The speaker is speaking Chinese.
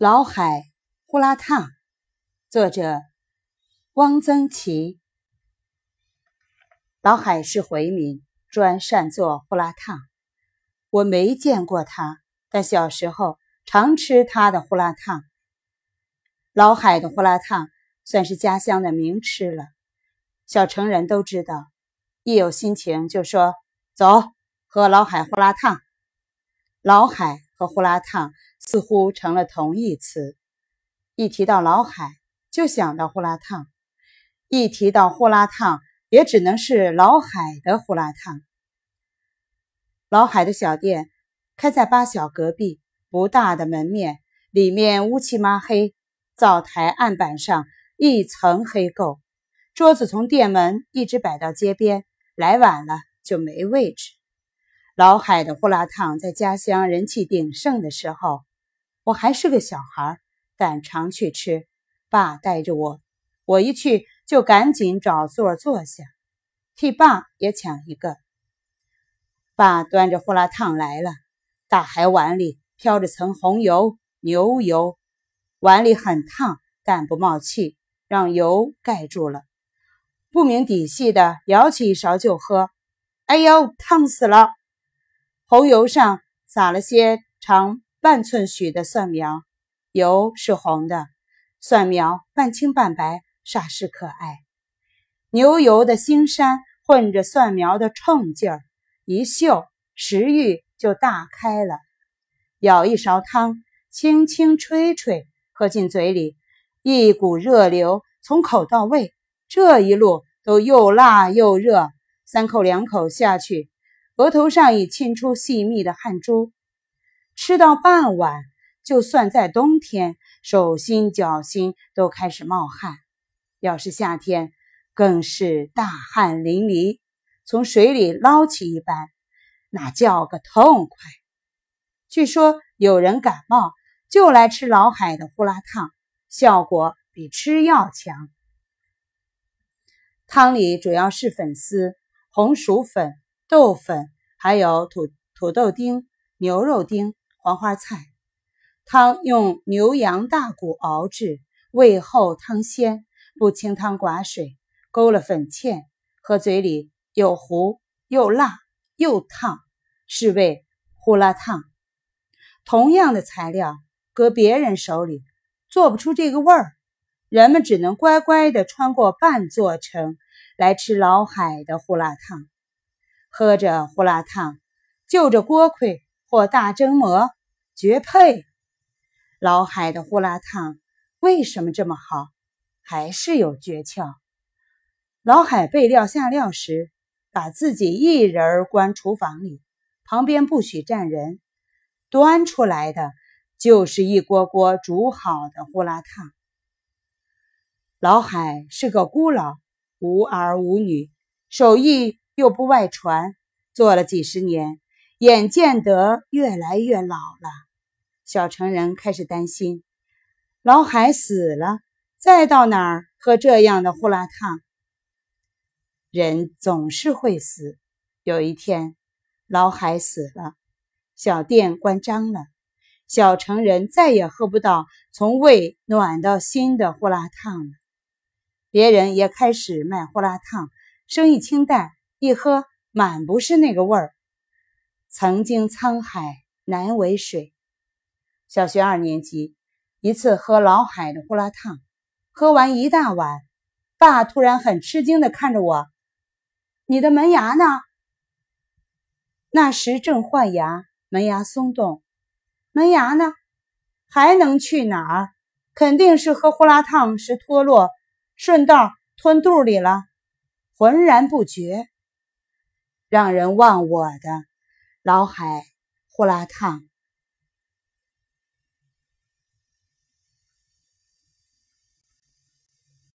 老海呼啦烫，作者汪曾祺。老海是回民，专擅做呼啦烫。我没见过他，但小时候常吃他的呼啦烫。老海的呼啦烫算是家乡的名吃了，小城人都知道。一有心情就说：“走，喝老海呼啦烫。”老海和呼啦烫。似乎成了同义词，一提到老海就想到胡辣烫，一提到胡辣烫也只能是老海的胡辣烫。老海的小店开在八小隔壁，不大的门面，里面乌漆抹黑，灶台案板上一层黑垢，桌子从店门一直摆到街边，来晚了就没位置。老海的胡辣烫在家乡人气鼎盛的时候。我还是个小孩，但常去吃。爸带着我，我一去就赶紧找座坐下，替爸也抢一个。爸端着呼啦烫来了，大海碗里飘着层红油、牛油，碗里很烫，但不冒气，让油盖住了。不明底细的舀起一勺就喝，哎呦，烫死了！红油上撒了些长。半寸许的蒜苗，油是红的，蒜苗半青半白，煞是可爱。牛油的腥膻混着蒜苗的冲劲儿，一嗅食欲就大开了。舀一勺汤，轻轻吹吹，喝进嘴里，一股热流从口到胃，这一路都又辣又热。三口两口下去，额头上已沁出细密的汗珠。吃到傍晚，就算在冬天，手心脚心都开始冒汗；要是夏天，更是大汗淋漓，从水里捞起一般，那叫个痛快。据说有人感冒，就来吃老海的胡辣汤，效果比吃药强。汤里主要是粉丝、红薯粉、豆粉，还有土土豆丁、牛肉丁。黄花菜汤用牛羊大骨熬制，味厚汤鲜，不清汤寡水，勾了粉芡，喝嘴里又糊又辣又烫，是谓胡辣烫。同样的材料，搁别人手里做不出这个味儿，人们只能乖乖地穿过半座城来吃老海的胡辣烫，喝着胡辣烫，就着锅盔。或大蒸馍，绝配。老海的呼啦烫为什么这么好？还是有诀窍。老海备料下料时，把自己一人关厨房里，旁边不许站人，端出来的就是一锅锅煮好的呼啦烫。老海是个孤老，无儿无女，手艺又不外传，做了几十年。眼见得越来越老了，小城人开始担心：老海死了，再到哪儿喝这样的呼啦烫？人总是会死。有一天，老海死了，小店关张了，小城人再也喝不到从胃暖到心的呼啦烫了。别人也开始卖呼啦烫，生意清淡，一喝满不是那个味儿。曾经沧海难为水。小学二年级，一次喝老海的胡辣汤，喝完一大碗，爸突然很吃惊的看着我：“你的门牙呢？”那时正换牙，门牙松动。门牙呢？还能去哪儿？肯定是喝胡辣汤时脱落，顺道吞肚里了，浑然不觉，让人忘我的。老海胡辣汤。